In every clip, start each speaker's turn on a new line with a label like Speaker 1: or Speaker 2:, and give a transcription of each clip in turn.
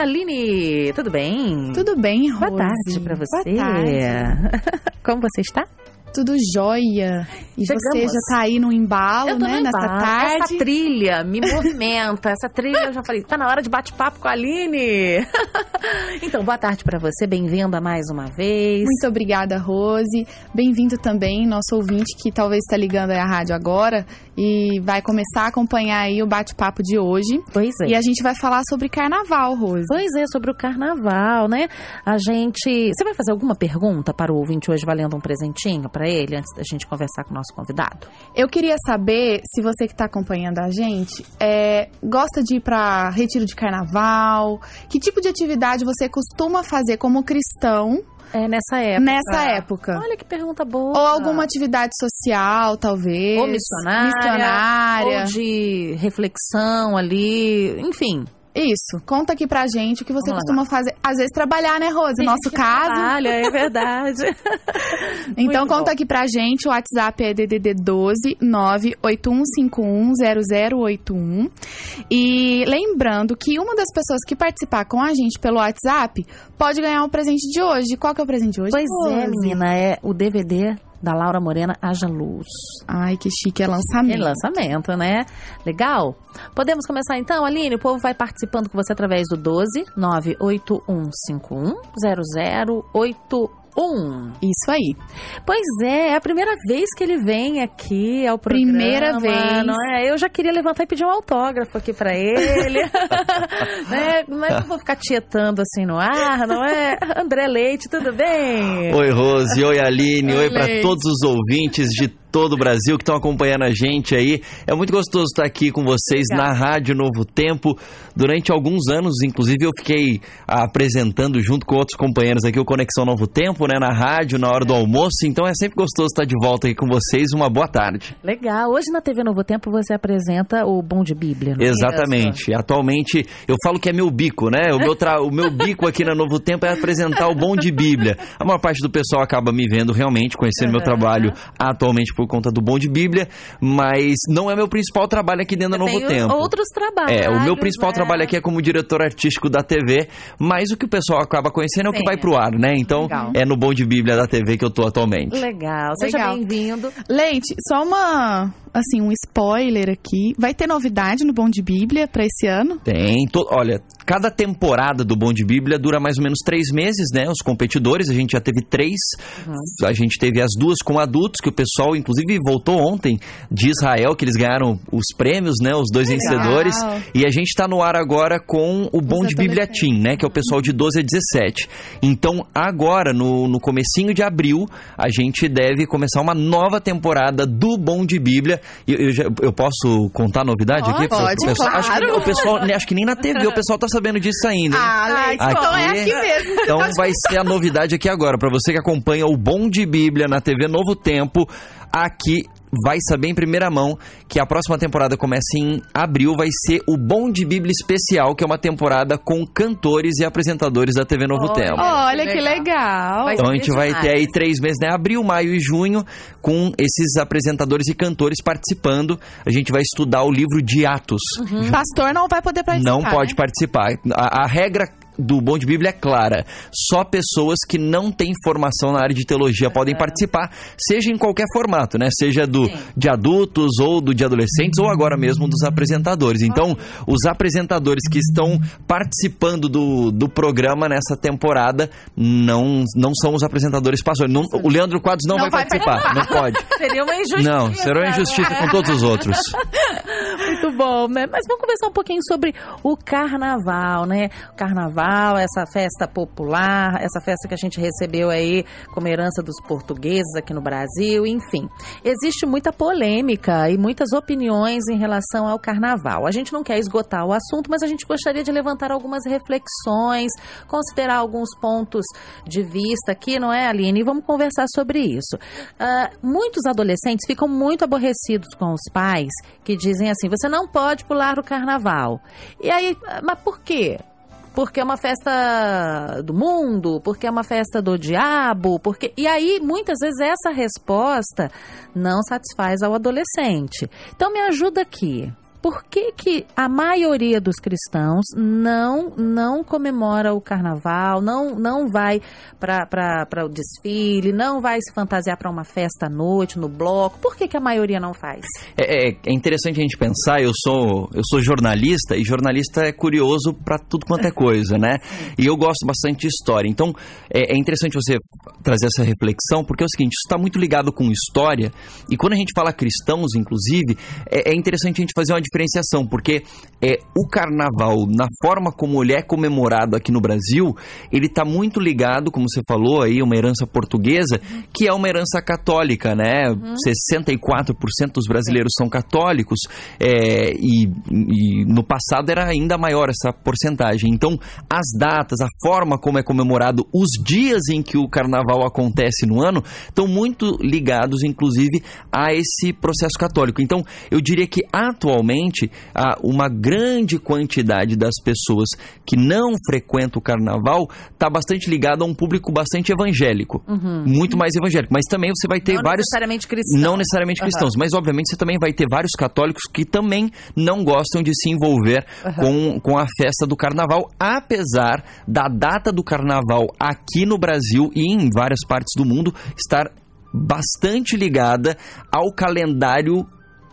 Speaker 1: Aline, tudo bem?
Speaker 2: Tudo bem, Rose?
Speaker 1: Boa tarde pra você.
Speaker 2: Boa tarde.
Speaker 1: Como você está?
Speaker 2: Tudo jóia. E
Speaker 1: Chegamos.
Speaker 2: você já tá aí no embalo, né?
Speaker 1: no
Speaker 2: Nessa tarde.
Speaker 1: Essa trilha me movimenta. Essa trilha eu já falei, tá na hora de bate-papo com a Aline. então, boa tarde pra você, bem-vinda mais uma vez.
Speaker 2: Muito obrigada, Rose. Bem-vindo também, nosso ouvinte que talvez está ligando aí a rádio agora e vai começar a acompanhar aí o bate-papo de hoje.
Speaker 1: Pois é.
Speaker 2: E a gente vai falar sobre carnaval, Rose.
Speaker 1: Pois é, sobre o carnaval, né? A gente. Você vai fazer alguma pergunta para o ouvinte hoje valendo um presentinho para ele, antes da gente conversar com o nosso convidado?
Speaker 2: Eu queria saber se você que está acompanhando a gente é, gosta de ir para retiro de carnaval, que tipo de atividade você costuma fazer como cristão
Speaker 1: É nessa época.
Speaker 2: nessa época?
Speaker 1: Olha que pergunta boa.
Speaker 2: Ou alguma atividade social, talvez.
Speaker 1: Ou missionária,
Speaker 2: Missionária.
Speaker 1: ou de reflexão ali, enfim.
Speaker 2: Isso. Conta aqui pra gente o que você
Speaker 1: Vamos lá.
Speaker 2: costuma fazer. Às vezes trabalhar, né, Rose?
Speaker 1: Tem
Speaker 2: Nosso caso.
Speaker 1: Trabalha, é verdade.
Speaker 2: Então
Speaker 1: Muito
Speaker 2: conta
Speaker 1: bom.
Speaker 2: aqui pra gente. O WhatsApp é DDD 12 981510081. E lembrando que uma das pessoas que participar com a gente pelo WhatsApp pode ganhar o presente de hoje. Qual que é o presente de hoje?
Speaker 1: Pois é,
Speaker 2: Rose?
Speaker 1: menina, é o DVD da Laura Morena Haja Luz.
Speaker 2: Ai, que chique, é lançamento.
Speaker 1: lançamento, né? Legal? Podemos começar então, Aline? O povo vai participando com você através do 12 98151 0081.
Speaker 2: Isso aí.
Speaker 1: Pois é, é a primeira vez que ele vem aqui ao programa.
Speaker 2: Primeira vez.
Speaker 1: Não é? Eu já queria levantar e pedir um autógrafo aqui pra ele. né? Mas não vou ficar tietando assim no ar, não é? André Leite, tudo bem?
Speaker 3: Oi, Rose. Oi, Aline.
Speaker 2: Oi,
Speaker 3: Oi, para todos os ouvintes de todo o Brasil que estão acompanhando a gente aí. É muito gostoso estar aqui com vocês
Speaker 1: Obrigada.
Speaker 3: na Rádio Novo Tempo. Durante alguns anos, inclusive, eu fiquei ah, apresentando junto com outros companheiros aqui o Conexão Novo Tempo, né, na rádio, na hora do almoço. Então é sempre gostoso estar de volta aqui com vocês. Uma boa tarde.
Speaker 1: Legal. Hoje na TV Novo Tempo você apresenta o Bom de Bíblia, não é?
Speaker 3: Exatamente. Atualmente, eu falo que é meu bico, né? O meu, tra- o meu bico aqui na Novo Tempo é apresentar o Bom de Bíblia. A maior parte do pessoal acaba me vendo realmente, conhecendo meu
Speaker 1: Aham.
Speaker 3: trabalho atualmente por conta do Bom de Bíblia, mas não é meu principal trabalho aqui dentro da Novo
Speaker 1: Tem
Speaker 3: Tempo.
Speaker 1: outros trabalhos.
Speaker 3: É, o meu principal
Speaker 1: né?
Speaker 3: trabalho aqui é como diretor artístico da TV, mas o que o pessoal acaba conhecendo é o que vai pro ar, né? Então,
Speaker 1: Legal.
Speaker 3: é no Bom de Bíblia da TV que eu tô atualmente.
Speaker 1: Legal. Seja bem-vindo.
Speaker 2: Leite, só uma, assim, um spoiler aqui. Vai ter novidade no Bom de Bíblia pra esse ano?
Speaker 3: Tem. to- olha, cada temporada do Bom de Bíblia dura mais ou menos três meses, né? Os competidores, a gente já teve três. A gente teve as duas com adultos, que o pessoal, inclusive, voltou ontem de Israel, que eles ganharam os prêmios, né? Os dois
Speaker 2: Legal.
Speaker 3: vencedores. E a gente tá no ar agora com o Bom de Bíblia. Team, né? Que é o pessoal de 12 a 17. Então, agora, no, no comecinho de abril, a gente deve começar uma nova temporada do Bom de Bíblia. Eu, eu, já- eu posso contar a novidade aqui?
Speaker 2: Pode,
Speaker 3: pessoal? Acho que,
Speaker 2: claro.
Speaker 3: o pessoal, acho que nem na TV o pessoal tá sabendo disso ainda. hein?
Speaker 2: Ah, Leite,
Speaker 3: Aqui-
Speaker 2: então é aqui mesmo.
Speaker 3: Então vai ser a novidade aqui agora. Pra você que acompanha o Bom de Bíblia na TV Novo Tempo, aqui vai saber em primeira mão que a próxima temporada começa em abril, vai ser o Bom de Bíblia Especial, que é uma temporada com cantores e apresentadores da TV Novo
Speaker 1: Olha.
Speaker 3: Tempo.
Speaker 2: Olha
Speaker 1: Que
Speaker 2: legal.
Speaker 1: Vai
Speaker 3: Então a gente vai ter aí três meses, né? Abril, maio e junho, com esses apresentadores e cantores participando. A gente vai estudar o livro de Atos.
Speaker 2: Pastor não vai poder participar.
Speaker 3: Não pode
Speaker 2: né?
Speaker 3: participar. A, a regra do Bom de Bíblia é clara. Só pessoas que não têm formação na área de teologia podem participar, seja em qualquer formato, né? Seja do
Speaker 1: Sim.
Speaker 3: de adultos ou do de adolescentes ou agora mesmo dos apresentadores. Então, os apresentadores que estão participando do, do programa nessa temporada não, não são os apresentadores pastores. Não- o Leandro Quadros não,
Speaker 2: Não
Speaker 3: vai,
Speaker 2: vai
Speaker 3: participar, não pode.
Speaker 1: Seria uma injustiça.
Speaker 3: Não, será uma injustiça com todos os outros.
Speaker 1: Muito bom, né? Mas vamos conversar um pouquinho sobre o carnaval, né? O carnaval, essa festa popular, essa festa que a gente recebeu aí como herança dos portugueses aqui no Brasil, enfim. Existe muita polêmica e muitas opiniões em relação ao carnaval. A gente não quer esgotar o assunto, mas a gente gostaria de levantar algumas reflexões, considerar alguns pontos de vista aqui, não é, Aline? E vamos conversar sobre isso. Ah, muitos adolescentes ficam muito aborrecidos com os pais que dizem assim: você não pode pular o carnaval. E aí, ah, mas por quê? Porque é uma festa do mundo, porque é uma festa do diabo, porque. E aí, muitas vezes, essa resposta não satisfaz ao adolescente. Então, me ajuda aqui. Por que, que a maioria dos cristãos não não comemora o carnaval, não, não vai para o desfile, não vai se fantasiar para uma festa à noite, no bloco? Por que, que a maioria não faz?
Speaker 3: É, é, é interessante a gente pensar, eu sou, eu sou jornalista e jornalista é curioso para tudo quanto é coisa, né? E eu gosto bastante de história. Então é, é interessante você trazer essa reflexão, porque é o seguinte, isso está muito ligado com história, e quando a gente fala cristãos, inclusive, é, é interessante a gente fazer uma diferenciação, porque é, o carnaval, na forma como ele é comemorado aqui no Brasil, ele está muito ligado, como você falou aí, uma herança portuguesa, que é uma herança católica, né? Uhum. 64% dos brasileiros são católicos, é, e, e no passado era ainda maior essa porcentagem. Então, as datas, a forma como é comemorado, os dias em que o carnaval acontece no ano, estão muito ligados, inclusive, a esse processo católico. Então, eu diria que atualmente há uma grande quantidade das pessoas que não frequentam o carnaval está bastante ligado a um público bastante evangélico, uhum. muito mais evangélico. Mas também você vai ter
Speaker 1: não
Speaker 3: vários
Speaker 1: necessariamente cristãos.
Speaker 3: não necessariamente cristãos, uhum. mas obviamente você também vai ter vários católicos que também não gostam de se envolver uhum. com, com a festa do carnaval, apesar da data do carnaval aqui no Brasil e em várias partes do mundo estar bastante ligada ao calendário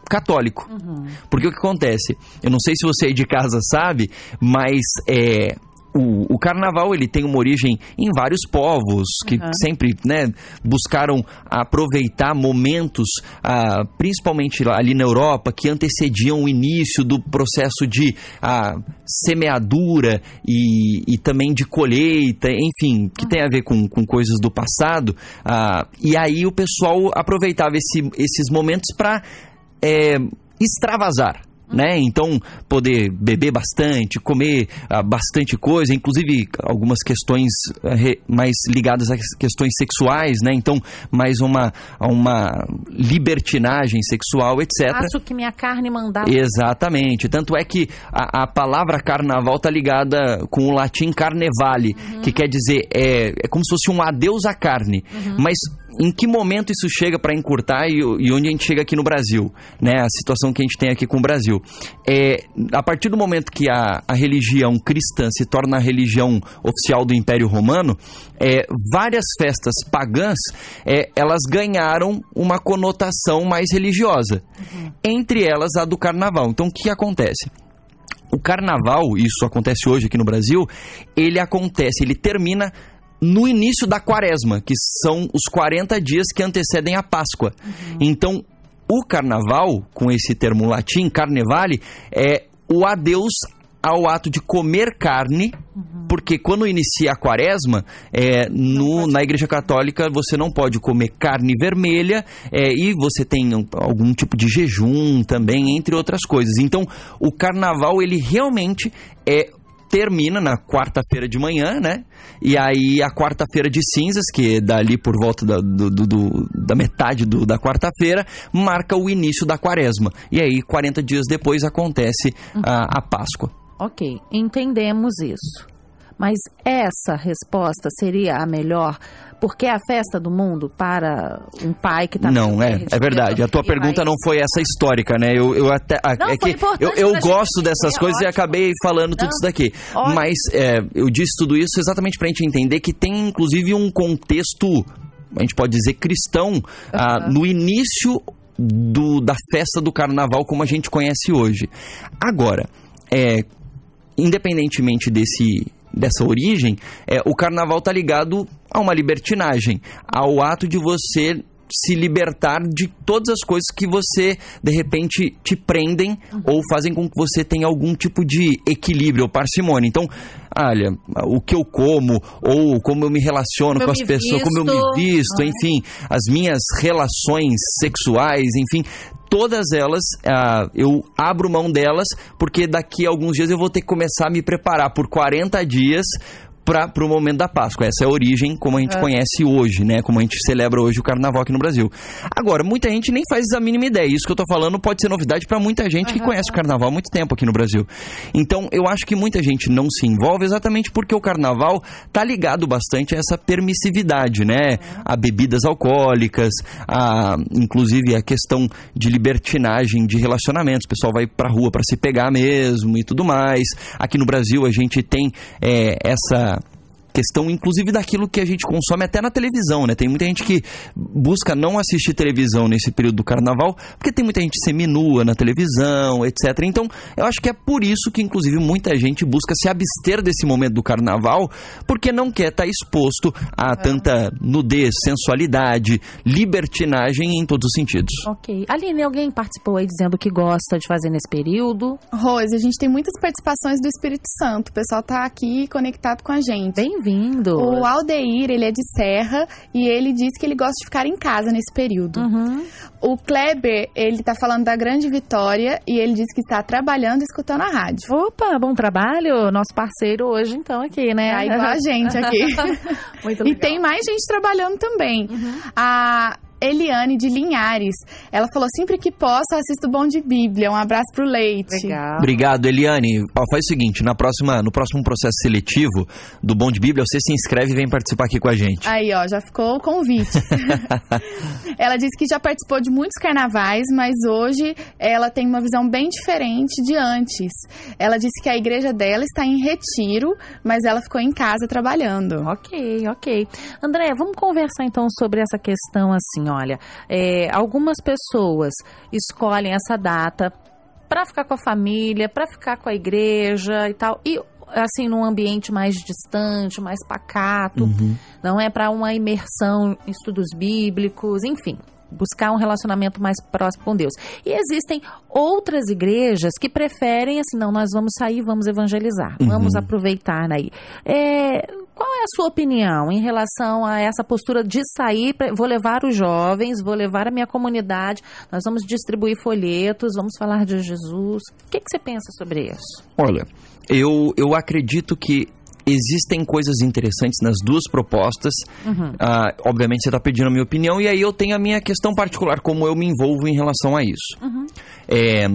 Speaker 3: católico. Uhum. Porque o que acontece? Eu não sei se você aí de casa sabe, mas é, o, o, carnaval ele tem uma origem em vários povos que uhum. sempre né, buscaram aproveitar momentos, ah, principalmente ali na Europa, que antecediam o início do processo de ah, semeadura e, e, também de colheita, enfim, que uhum. tem a ver com, com coisas do passado. Ah, e aí o pessoal aproveitava esse, esses momentos para é, extravasar né? Então, poder beber bastante, comer uh, bastante coisa, inclusive algumas questões uh, re, mais ligadas a questões sexuais, né? Então, mais uma, uma libertinagem sexual, etc.
Speaker 1: Faço que minha carne mandar.
Speaker 3: Exatamente. Tanto é que a, a palavra carnaval tá ligada com o latim carnevale, uhum. que quer dizer, é, é como se fosse um adeus à carne. Uhum. Mas em que momento isso chega para encurtar e, e, onde a gente chega aqui no Brasil, né? A situação que a gente tem aqui com o Brasil. É, a partir do momento que a, a religião cristã se torna a religião oficial do Império Romano, é, várias festas pagãs, é, elas ganharam uma conotação mais religiosa. Uhum. Entre elas a do carnaval. Então, o que acontece? O carnaval, isso acontece hoje aqui no Brasil, ele acontece, ele termina no início da quaresma, que são os 40 dias que antecedem a Páscoa. Uhum. Então, o carnaval, com esse termo latim, carnevale, é o adeus ao ato de comer carne, uhum. porque quando inicia a quaresma, é, no, na Igreja Católica você não pode comer carne vermelha é, e você tem algum tipo de jejum também, entre outras coisas. Então, o carnaval, ele realmente é termina na quarta-feira de manhã, né? E aí a quarta-feira de cinzas, que é dali por volta da, do, do, da metade do, da quarta-feira, marca o início da quaresma. E aí, 40 dias depois, acontece a, a Páscoa.
Speaker 1: Ok, entendemos isso. Mas essa resposta seria a melhor porque é a festa do mundo para um pai que está
Speaker 3: Não, é, é verdade. A tua pergunta não foi essa histórica, né? Eu, eu até não, é que eu, eu gosto dessas coisas ótimo. e acabei falando não, tudo isso daqui. Ótimo. Mas é, eu disse tudo isso exatamente para a gente entender que tem inclusive um contexto, a gente pode dizer cristão, uhum. ah, no início do, da festa do carnaval como a gente conhece hoje. Agora, é, independentemente desse dessa origem, é, o carnaval está ligado a uma libertinagem, ao ato de você se libertar de todas as coisas que você de repente te prendem uhum. ou fazem com que você tenha algum tipo de equilíbrio ou parcimônia. Então, olha, o que eu como ou como eu me relaciono como com as pessoas, visto. como eu me visto, uhum. enfim, as minhas relações sexuais, enfim, todas elas, uh, eu abro mão delas, porque daqui a alguns dias eu vou ter que começar a me preparar. Por 40 dias para o momento da Páscoa. Essa é a origem como a gente é. conhece hoje, né? Como a gente celebra hoje o carnaval aqui no Brasil. Agora, muita gente nem faz a mínima ideia. Isso que eu tô falando pode ser novidade para muita gente uhum. que conhece o carnaval há muito tempo aqui no Brasil. Então, eu acho que muita gente não se envolve exatamente porque o carnaval tá ligado bastante a essa permissividade, né? Uhum. A bebidas alcoólicas, a inclusive a questão de libertinagem de relacionamentos. O pessoal vai pra rua para se pegar mesmo e tudo mais. Aqui no Brasil a gente tem é, essa questão, inclusive, daquilo que a gente consome até na televisão, né? Tem muita gente que busca não assistir televisão nesse período do carnaval, porque tem muita gente seminua na televisão, etc. Então, eu acho que é por isso que, inclusive, muita gente busca se abster desse momento do carnaval, porque não quer estar exposto a é. tanta nudez, sensualidade, libertinagem em todos os sentidos.
Speaker 1: Ok. Aline, alguém participou aí dizendo que gosta de fazer nesse período?
Speaker 2: Rose, a gente tem muitas participações do Espírito Santo. O pessoal tá aqui conectado com a gente.
Speaker 1: Bem vindo
Speaker 2: O Aldeir, ele é de Serra e ele diz que ele gosta de ficar em casa nesse período.
Speaker 1: Uhum.
Speaker 2: O Kleber, ele tá falando da grande vitória e ele diz que está trabalhando e escutando a rádio.
Speaker 1: Opa, bom trabalho. Nosso parceiro hoje, então, aqui, né?
Speaker 2: Tá igual a gente aqui.
Speaker 1: Muito legal.
Speaker 2: E tem mais gente trabalhando também. Uhum. A Eliane de Linhares. Ela falou: sempre que posso, assisto Bom de Bíblia. Um abraço pro Leite.
Speaker 1: Legal.
Speaker 3: Obrigado, Eliane. Ó, faz o seguinte: na próxima, no próximo processo seletivo do Bom de Bíblia, você se inscreve e vem participar aqui com a gente.
Speaker 2: Aí, ó, já ficou o convite. ela disse que já participou de muitos carnavais, mas hoje ela tem uma visão bem diferente de antes. Ela disse que a igreja dela está em retiro, mas ela ficou em casa trabalhando.
Speaker 1: Ok, ok. André, vamos conversar então sobre essa questão assim, ó olha, é, algumas pessoas escolhem essa data para ficar com a família, para ficar com a igreja e tal. E assim num ambiente mais distante, mais pacato, uhum. não é para uma imersão em estudos bíblicos, enfim, buscar um relacionamento mais próximo com Deus. E existem outras igrejas que preferem assim, não, nós vamos sair, vamos evangelizar, uhum. vamos aproveitar aí. É, qual é a sua opinião em relação a essa postura de sair? Vou levar os jovens, vou levar a minha comunidade, nós vamos distribuir folhetos, vamos falar de Jesus. O que, que você pensa sobre isso?
Speaker 3: Olha, eu, eu acredito que existem coisas interessantes nas duas propostas. Uhum. Uh, obviamente você está pedindo a minha opinião e aí eu tenho a minha questão particular, como eu me envolvo em relação a isso. Uhum. É,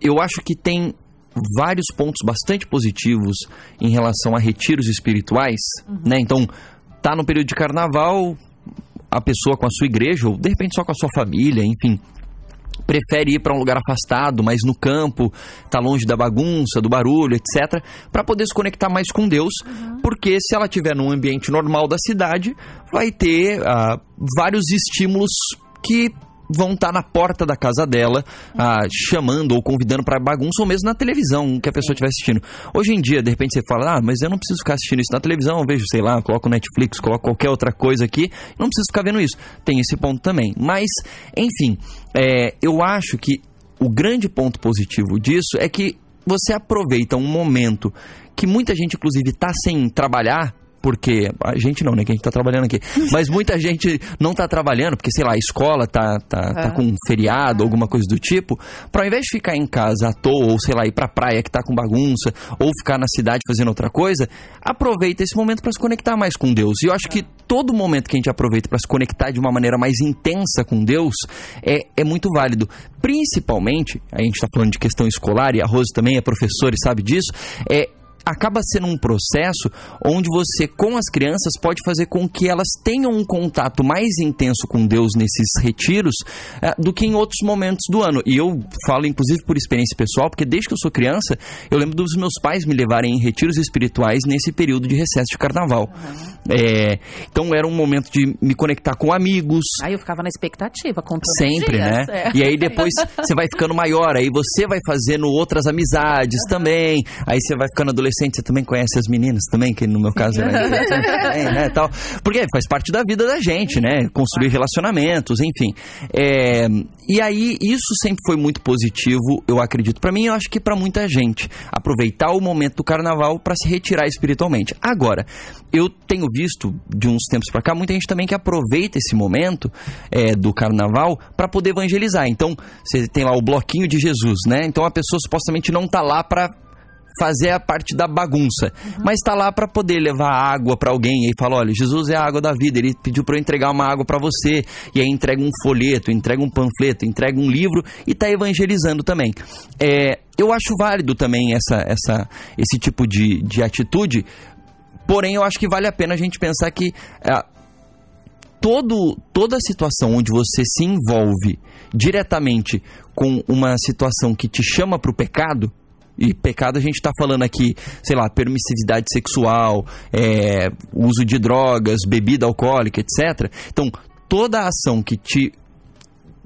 Speaker 3: eu acho que tem vários pontos bastante positivos em relação a retiros espirituais, uhum. né? Então, tá no período de carnaval, a pessoa com a sua igreja, ou de repente só com a sua família, enfim, prefere ir para um lugar afastado, mais no campo, tá longe da bagunça, do barulho, etc, para poder se conectar mais com Deus, uhum. porque se ela tiver num ambiente normal da cidade, vai ter uh, vários estímulos que vão estar tá na porta da casa dela, ah, chamando ou convidando para bagunça, ou mesmo na televisão que a pessoa estiver assistindo. Hoje em dia, de repente você fala, ah, mas eu não preciso ficar assistindo isso na televisão, eu vejo, sei lá, coloco Netflix, coloco qualquer outra coisa aqui, não preciso ficar vendo isso. Tem esse ponto também. Mas, enfim, é, eu acho que o grande ponto positivo disso é que você aproveita um momento que muita gente, inclusive, está sem trabalhar, porque a gente não, né, que a gente tá trabalhando aqui, mas muita gente não tá trabalhando, porque sei lá, a escola tá, tá, tá com um feriado, alguma coisa do tipo, para ao invés de ficar em casa à toa, ou sei lá, ir pra praia que tá com bagunça, ou ficar na cidade fazendo outra coisa, aproveita esse momento para se conectar mais com Deus. E eu acho que todo momento que a gente aproveita para se conectar de uma maneira mais intensa com Deus é, é muito válido. Principalmente, a gente está falando de questão escolar, e a Rose também é professora e sabe disso, é acaba sendo um processo onde você, com as crianças, pode fazer com que elas tenham um contato mais intenso com Deus nesses retiros é, do que em outros momentos do ano. E eu falo, inclusive, por experiência pessoal, porque desde que eu sou criança, eu lembro dos meus pais me levarem em retiros espirituais nesse período de recesso de carnaval. Uhum. É, então era um momento de me conectar com amigos.
Speaker 1: Aí eu ficava na expectativa, contando
Speaker 3: Sempre,
Speaker 1: dias,
Speaker 3: né? É. E aí depois você vai ficando maior, aí você vai fazendo outras amizades uhum. também. Aí você vai ficando adolescente adolescente, você também conhece as meninas também, que no meu caso era também, né, tal. Porque faz parte da vida da gente, né? Construir relacionamentos, enfim. É, e aí, isso sempre foi muito positivo, eu acredito. para mim, eu acho que para muita gente. Aproveitar o momento do carnaval para se retirar espiritualmente. Agora, eu tenho visto, de uns tempos para cá, muita gente também que aproveita esse momento é, do carnaval para poder evangelizar. Então, você tem lá o bloquinho de Jesus, né? Então a pessoa supostamente não tá lá para fazer a parte da bagunça, mas tá lá para poder levar água para alguém e fala, olha, Jesus é a água da vida, ele pediu para eu entregar uma água para você, e aí entrega um folheto, entrega um panfleto, entrega um livro e tá evangelizando também. É, eu acho válido também essa, essa, esse tipo de, de atitude, porém eu acho que vale a pena a gente pensar que é, todo, toda situação onde você se envolve diretamente com uma situação que te chama para o pecado, e pecado a gente está falando aqui, sei lá, permissividade sexual, é, uso de drogas, bebida alcoólica, etc. Então, toda ação que te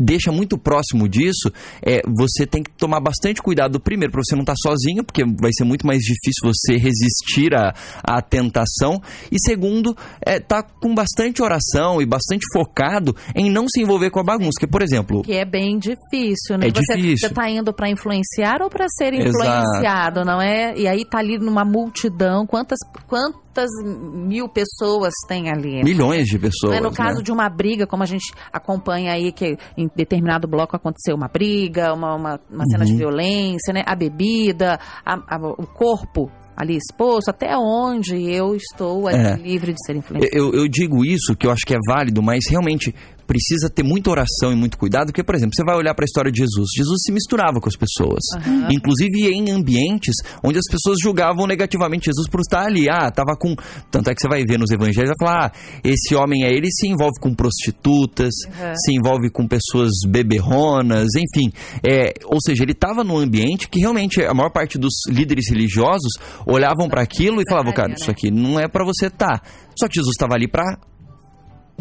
Speaker 3: deixa muito próximo disso, é, você tem que tomar bastante cuidado primeiro para você não estar tá sozinho, porque vai ser muito mais difícil você resistir à, à tentação. E segundo, é, tá com bastante oração e bastante focado em não se envolver com a bagunça. Que, por exemplo.
Speaker 1: Que é bem difícil, né?
Speaker 3: É
Speaker 1: você,
Speaker 3: difícil.
Speaker 1: Você tá indo para influenciar ou para ser influenciado, Exato. não é? E aí tá ali numa multidão, quantas, quantas quantas mil pessoas tem ali?
Speaker 3: Milhões de pessoas.
Speaker 1: É, no caso
Speaker 3: né?
Speaker 1: de uma briga, como a gente acompanha aí, que em determinado bloco aconteceu uma briga, uma, uma, uma cena uhum. de violência, né? A bebida, a, a, o corpo ali exposto, até onde eu estou é. livre de ser influenciado.
Speaker 3: Eu, eu digo isso, que eu acho que é válido, mas realmente precisa ter muita oração e muito cuidado, porque, por exemplo, você vai olhar para a história de Jesus. Jesus se misturava com as pessoas, uhum. inclusive em ambientes onde as pessoas julgavam negativamente Jesus por estar ali. Ah, tava com. Tanto é que você vai ver nos evangelhos, vai falar: ah, esse homem é ele se envolve com prostitutas, uhum. se envolve com pessoas beberronas, enfim. É, ou seja, ele estava num ambiente que realmente a maior parte dos líderes religiosos olhavam para aquilo e falavam, cara, isso aqui não é para você estar. Tá. Só que Jesus estava ali para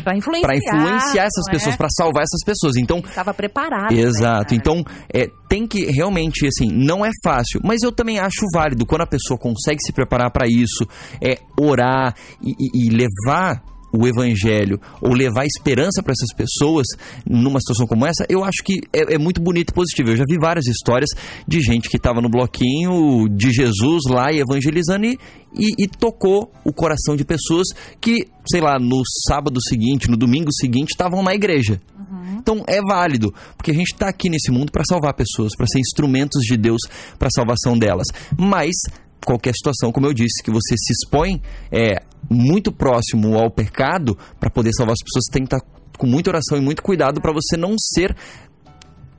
Speaker 1: para influenciar,
Speaker 3: pra influenciar essas pessoas, é? para salvar essas pessoas. Então
Speaker 1: estava preparado.
Speaker 3: Exato. Né, então é, tem que realmente assim, não é fácil, mas eu também acho válido quando a pessoa consegue se preparar para isso, é orar e, e, e levar o evangelho ou levar esperança para essas pessoas numa situação como essa, eu acho que é, é, muito bonito e positivo. Eu já vi várias histórias de gente que estava no bloquinho de Jesus lá e evangelizando e, e, e, tocou o coração de pessoas que, sei lá, no sábado seguinte, no domingo seguinte, estavam na igreja. Uhum. Então é válido, porque a gente está aqui nesse mundo para salvar pessoas, para ser instrumentos de Deus para a salvação delas. Mas qualquer situação, como eu disse, que você se expõe é, muito próximo ao pecado, para poder salvar as pessoas, você tem que estar tá com muita oração e muito cuidado para você não ser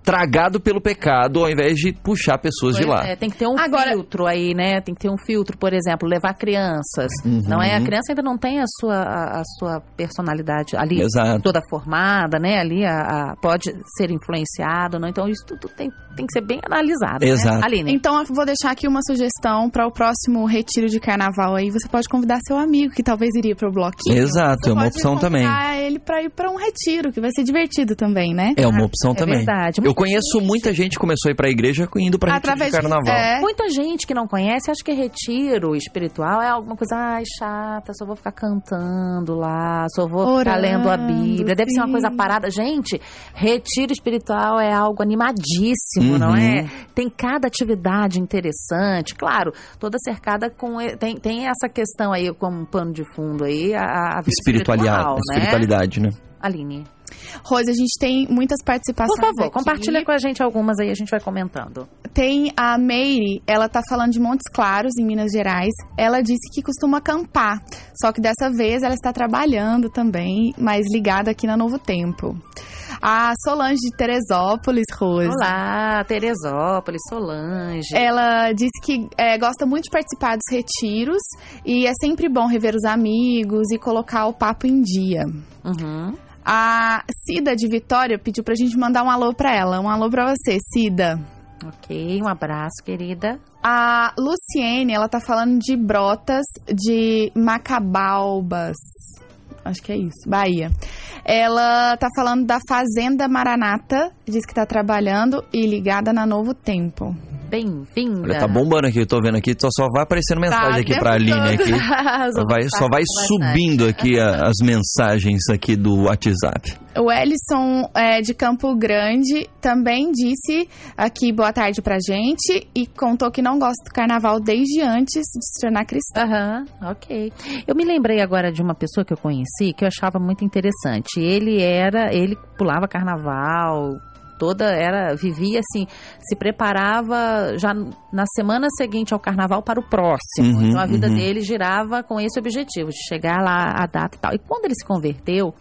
Speaker 3: tragado pelo pecado ao invés de puxar pessoas pois de lá.
Speaker 1: É, tem que ter um Agora, filtro aí, né? Tem que ter um filtro, por exemplo, levar crianças. Uhum. Não é? A criança ainda não tem a sua, a, a sua personalidade ali Exato. toda formada, né? Ali a, a, pode ser influenciado, não? Então isso tudo tem, tem que ser bem analisado. Né?
Speaker 3: Exato. Né?
Speaker 2: Aline. Então eu vou deixar aqui uma sugestão para o próximo retiro de carnaval aí. Você pode convidar seu amigo que talvez iria para o bloquinho.
Speaker 3: Exato,
Speaker 2: Você
Speaker 3: é uma opção também.
Speaker 2: ele para ir para um retiro, que vai ser divertido também, né?
Speaker 3: É uma opção
Speaker 1: ah,
Speaker 3: também.
Speaker 1: É verdade.
Speaker 3: Eu conheço muita gente que começou a ir pra igreja indo pra Através retiro de carnaval. De,
Speaker 1: é. Muita gente que não conhece acha que retiro espiritual é alguma coisa, ai, chata, só vou ficar cantando lá, só vou Orando, ficar lendo a Bíblia. Deve sim. ser uma coisa parada. Gente, retiro espiritual é algo animadíssimo, uhum. não é? Tem cada atividade interessante. Claro, toda cercada com. Tem, tem essa questão aí como um pano de fundo aí, a, a espiritualidade, né?
Speaker 3: espiritualidade, né?
Speaker 1: Aline.
Speaker 2: Rose, a gente tem muitas participações.
Speaker 1: Por favor,
Speaker 2: aqui.
Speaker 1: compartilha com a gente algumas aí, a gente vai comentando.
Speaker 2: Tem a Meire, ela tá falando de Montes Claros, em Minas Gerais. Ela disse que costuma acampar, só que dessa vez ela está trabalhando também, mas ligada aqui na Novo Tempo. A Solange de Teresópolis, Rose.
Speaker 1: Olá, Teresópolis, Solange.
Speaker 2: Ela disse que é, gosta muito de participar dos retiros e é sempre bom rever os amigos e colocar o papo em dia.
Speaker 1: Uhum.
Speaker 2: A Cida de Vitória pediu pra gente mandar um alô pra ela. Um alô pra você, Cida.
Speaker 1: Ok, um abraço, querida.
Speaker 2: A Luciene, ela tá falando de brotas de Macabalbas. Acho que é isso, Bahia. Ela tá falando da Fazenda Maranata, diz que tá trabalhando e ligada na Novo Tempo
Speaker 1: bem-vinda.
Speaker 3: Olha, tá bombando aqui, eu tô vendo aqui, só, só vai aparecendo mensagem tá, aqui pra Aline aqui. só vai, só vai subindo aqui a, as mensagens aqui do WhatsApp.
Speaker 2: O Ellison é, de Campo Grande também disse aqui boa tarde pra gente e contou que não gosta do carnaval desde antes de se tornar cristã.
Speaker 1: Aham, uhum, ok. Eu me lembrei agora de uma pessoa que eu conheci que eu achava muito interessante. Ele era, ele pulava carnaval, toda era vivia assim, se preparava já na semana seguinte ao carnaval para o próximo.
Speaker 3: Uhum,
Speaker 1: então a vida
Speaker 3: uhum.
Speaker 1: dele girava com esse objetivo de chegar lá a data e tal. E quando ele se converteu,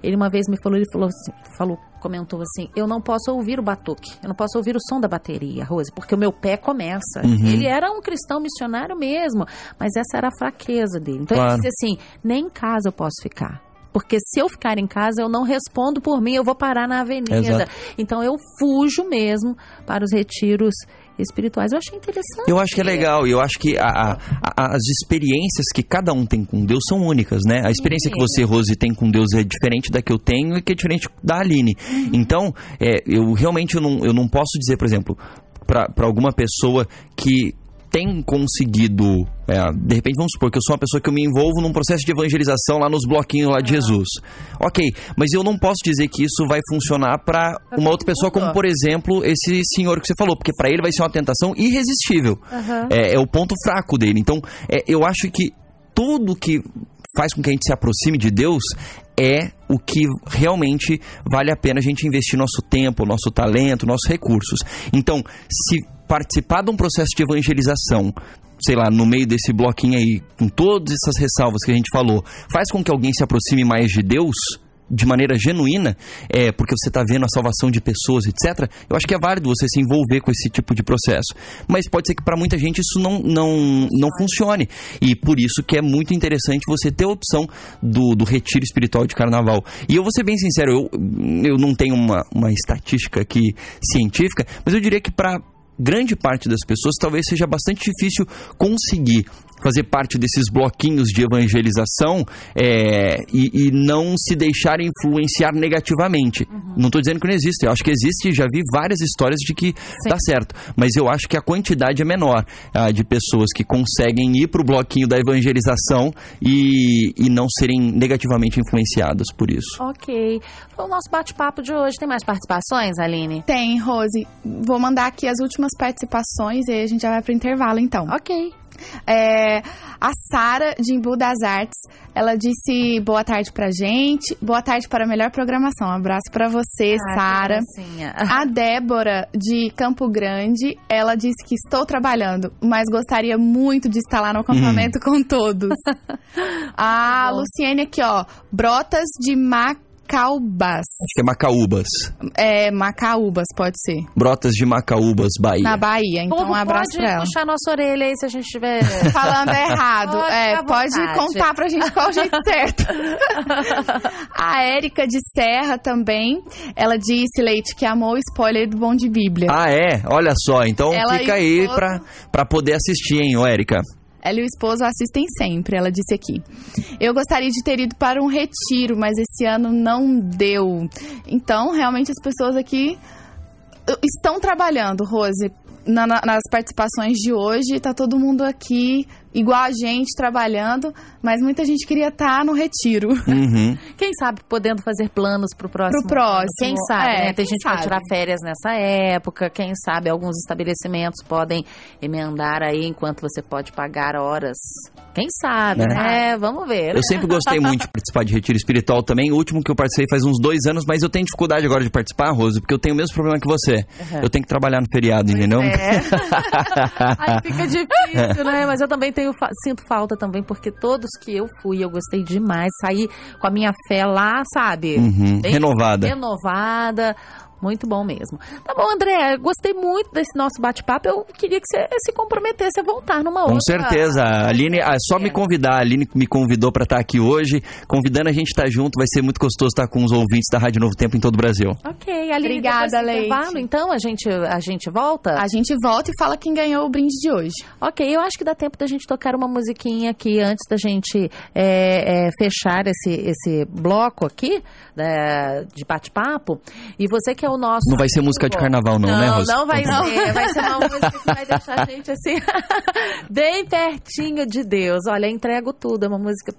Speaker 1: ele uma vez me falou, ele falou, assim, falou, comentou assim, eu não posso ouvir o batuque, eu não posso ouvir o som da bateria, Rose, porque o meu pé começa.
Speaker 3: Uhum.
Speaker 1: Ele era um cristão missionário mesmo, mas essa era a fraqueza dele. Então
Speaker 3: Claro.
Speaker 1: ele disse assim, nem em casa eu posso ficar. Porque se eu ficar em casa, eu não respondo por mim, eu vou parar na avenida.
Speaker 3: Exato.
Speaker 1: Então eu fujo mesmo para os retiros espirituais. Eu achei interessante.
Speaker 3: Eu acho que é legal, e eu acho que a- a- a- as experiências que cada um tem com Deus são únicas, né? A experiência que você, Rose, tem com Deus é diferente da que eu tenho e que é diferente da Aline. Então, é, eu realmente eu não, eu não posso dizer, por exemplo, para alguma pessoa que tem conseguido, é, de repente vamos supor que eu sou uma pessoa que eu me envolvo num processo de evangelização lá nos bloquinhos lá de Jesus. Ok, mas eu não posso dizer que isso vai funcionar para uma outra pessoa como, por exemplo, esse senhor que você falou, porque para ele vai ser uma tentação irresistível. É, é o ponto fraco dele. Então, é, eu acho que tudo que faz com que a gente se aproxime de Deus é o que realmente vale a pena a gente investir nosso tempo, nosso talento, nossos recursos. Então, se participar de um processo de evangelização, sei lá, no meio desse bloquinho aí, com todas essas ressalvas que a gente falou, faz com que alguém se aproxime mais de Deus de maneira genuína, é, porque você está vendo a salvação de pessoas, etc., eu acho que é válido você se envolver com esse tipo de processo. Mas pode ser que para muita gente isso não, não, não funcione. E por isso que é muito interessante você ter a opção do, do retiro espiritual de carnaval. E eu vou ser bem sincero, eu, eu não tenho uma, uma estatística aqui científica, mas eu diria que para grande parte das pessoas talvez seja bastante difícil conseguir fazer parte desses bloquinhos de evangelização é, e, e não se deixar influenciar negativamente. Não estou dizendo que não existe, eu acho que existe, já vi várias histórias de que dá certo, mas eu acho que a quantidade é menor ah, de pessoas que conseguem ir para o bloquinho da evangelização e, e não serem negativamente influenciadas por isso.
Speaker 1: Ok. Foi o nosso bate-papo de hoje. Tem mais participações, Aline?
Speaker 2: Tem, Rose. Vou mandar aqui as últimas participações e aí a gente já vai pro intervalo, então.
Speaker 1: Ok.
Speaker 2: É, a Sara, de Embu das Artes, ela disse boa tarde pra gente. Boa tarde para a melhor programação. Um abraço pra você,
Speaker 1: Ah,
Speaker 2: Sara. A Débora, de Campo Grande, ela disse que estou trabalhando, mas gostaria muito de estar lá no acampamento com todos. A. Luciene aqui, ó. Brotas de Macaubas.
Speaker 3: Acho que é Macaúbas.
Speaker 2: É, Macaúbas, pode ser.
Speaker 3: Brotas de Macaúbas, Bahia.
Speaker 2: Na Bahia. Então,
Speaker 1: povo
Speaker 2: um abraço
Speaker 1: pode
Speaker 2: pra ela.
Speaker 1: puxar nossa orelha aí se a gente tiver...
Speaker 2: Falando errado.
Speaker 1: Pode,
Speaker 2: é, pode contar pra gente qual o jeito certo. a Érica de Serra também, ela disse, Leite, que amou o spoiler do Bom de Bíblia.
Speaker 3: Ah, é? Olha só. Então
Speaker 2: Ela
Speaker 3: fica aí pra, pra poder assistir, hein, ô Érica?
Speaker 2: Ela e o esposo assistem sempre, ela disse aqui. Eu gostaria de ter ido para um retiro, mas esse ano não deu. Então, realmente, as pessoas aqui estão trabalhando, Rose. Na- na- nas participações de hoje, tá todo mundo aqui, igual a gente, trabalhando, mas muita gente queria estar no retiro.
Speaker 3: Uhum.
Speaker 1: Quem sabe podendo fazer planos pro próximo.
Speaker 2: Pro próximo,
Speaker 1: ano. Quem sabe,
Speaker 2: é,
Speaker 1: né? Tem gente que vai tirar férias nessa época. Quem sabe alguns estabelecimentos podem emendar aí enquanto você pode pagar horas. Quem sabe,
Speaker 3: É.
Speaker 1: né? Vamos ver.
Speaker 3: Eu sempre gostei muito de participar de retiro espiritual também. O último que eu participei faz uns dois anos, mas eu tenho dificuldade agora de participar, Rose, porque eu tenho o mesmo problema que você.
Speaker 1: Uhum.
Speaker 3: Eu tenho que trabalhar no feriado, entendeu?
Speaker 1: É. Aí fica difícil, né? Mas eu também tenho fa- sinto falta também, porque todos que eu fui, eu gostei demais. Saí com a minha fé lá, sabe?
Speaker 3: Uhum.
Speaker 1: Bem
Speaker 3: Renovada.
Speaker 1: Renovada. Muito bom mesmo. Tá bom, André, gostei muito desse nosso bate-papo. Eu queria que você se comprometesse a voltar numa outra.
Speaker 3: Com certeza. A Aline, é só me convidar. A Aline me convidou pra estar aqui hoje. Convidando a gente estar junto, vai ser muito gostoso estar com os ouvintes da Rádio Novo Tempo em todo o Brasil.
Speaker 1: Ok, Aline,
Speaker 2: Obrigada, Leite.
Speaker 1: intervalo, então a gente, a gente volta?
Speaker 2: A gente volta e fala quem ganhou o brinde de hoje.
Speaker 1: Ok, eu acho que dá tempo da gente tocar uma musiquinha aqui antes da gente é, é, fechar esse, esse bloco aqui né, de bate-papo. E você que é o nosso.
Speaker 3: Não vai ser música de carnaval, não, né, Rose?
Speaker 1: Não vai
Speaker 3: Então tá.
Speaker 1: ser. Vai ser uma música que vai deixar a gente assim, bem pertinho de Deus. Olha, entrego tudo. É uma música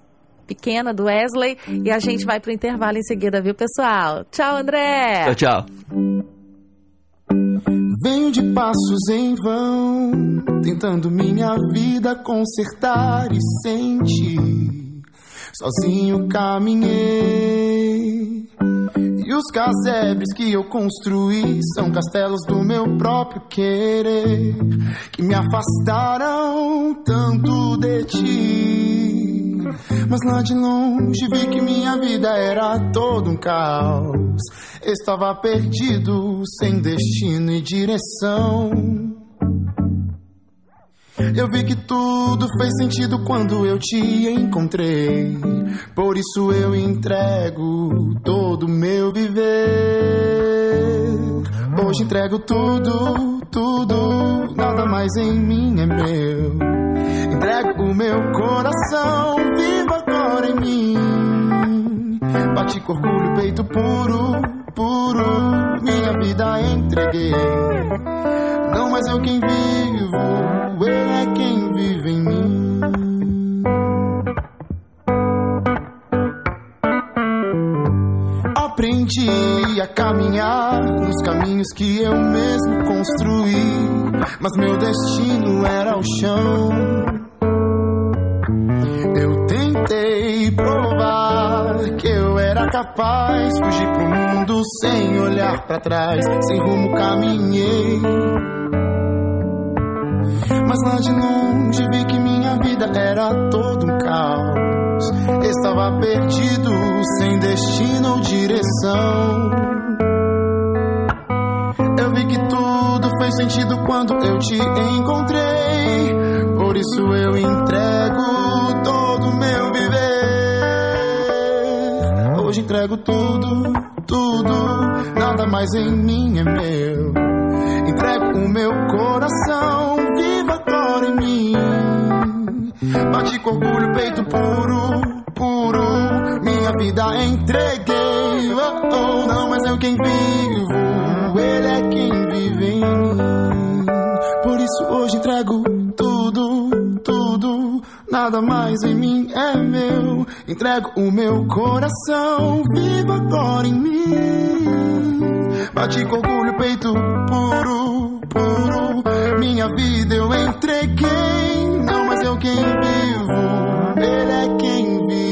Speaker 1: pequena do Wesley. E a gente vai pro intervalo em seguida, viu, pessoal? Tchau, André!
Speaker 3: Tchau, tchau.
Speaker 4: Venho de passos em vão, tentando minha vida consertar e sentir. Sozinho caminhei, e os casebres que eu construí são castelos do meu próprio querer, que me afastaram tanto de ti. Mas lá de longe vi que minha vida era todo um caos. Estava perdido, sem destino e direção. Eu vi que tudo fez sentido quando eu te encontrei. Por isso eu entrego todo o meu viver. Hoje entrego tudo, tudo, nada mais em mim é meu. Entrego o meu coração, viva agora em mim. Bati com orgulho, peito puro, puro, minha vida entreguei. Não mais eu quem vivo, é quem vive em mim. Aprendi a caminhar nos caminhos que eu mesmo construí, mas meu destino era o chão. Eu tentei capaz, fugir pro mundo sem olhar para trás, sem rumo caminhei. Mas lá de longe vi que minha vida era todo um caos. Estava perdido, sem destino ou direção. Eu vi que tudo fez sentido quando eu te encontrei. Por isso eu entrego Hoje entrego tudo, tudo. Nada mais em mim é meu. Entrego o meu coração, viva agora em mim. Bate com orgulho, peito puro, puro. Minha vida entreguei. Oh, oh, não, mas eu quem vivo. Ele é quem vive em mim. Por isso hoje entrego nada mais em mim é meu. Entrego o meu coração, vivo agora em mim. Bati com orgulho, peito puro, puro. Minha vida eu entreguei, não mas eu é quem vivo, ele é quem vive.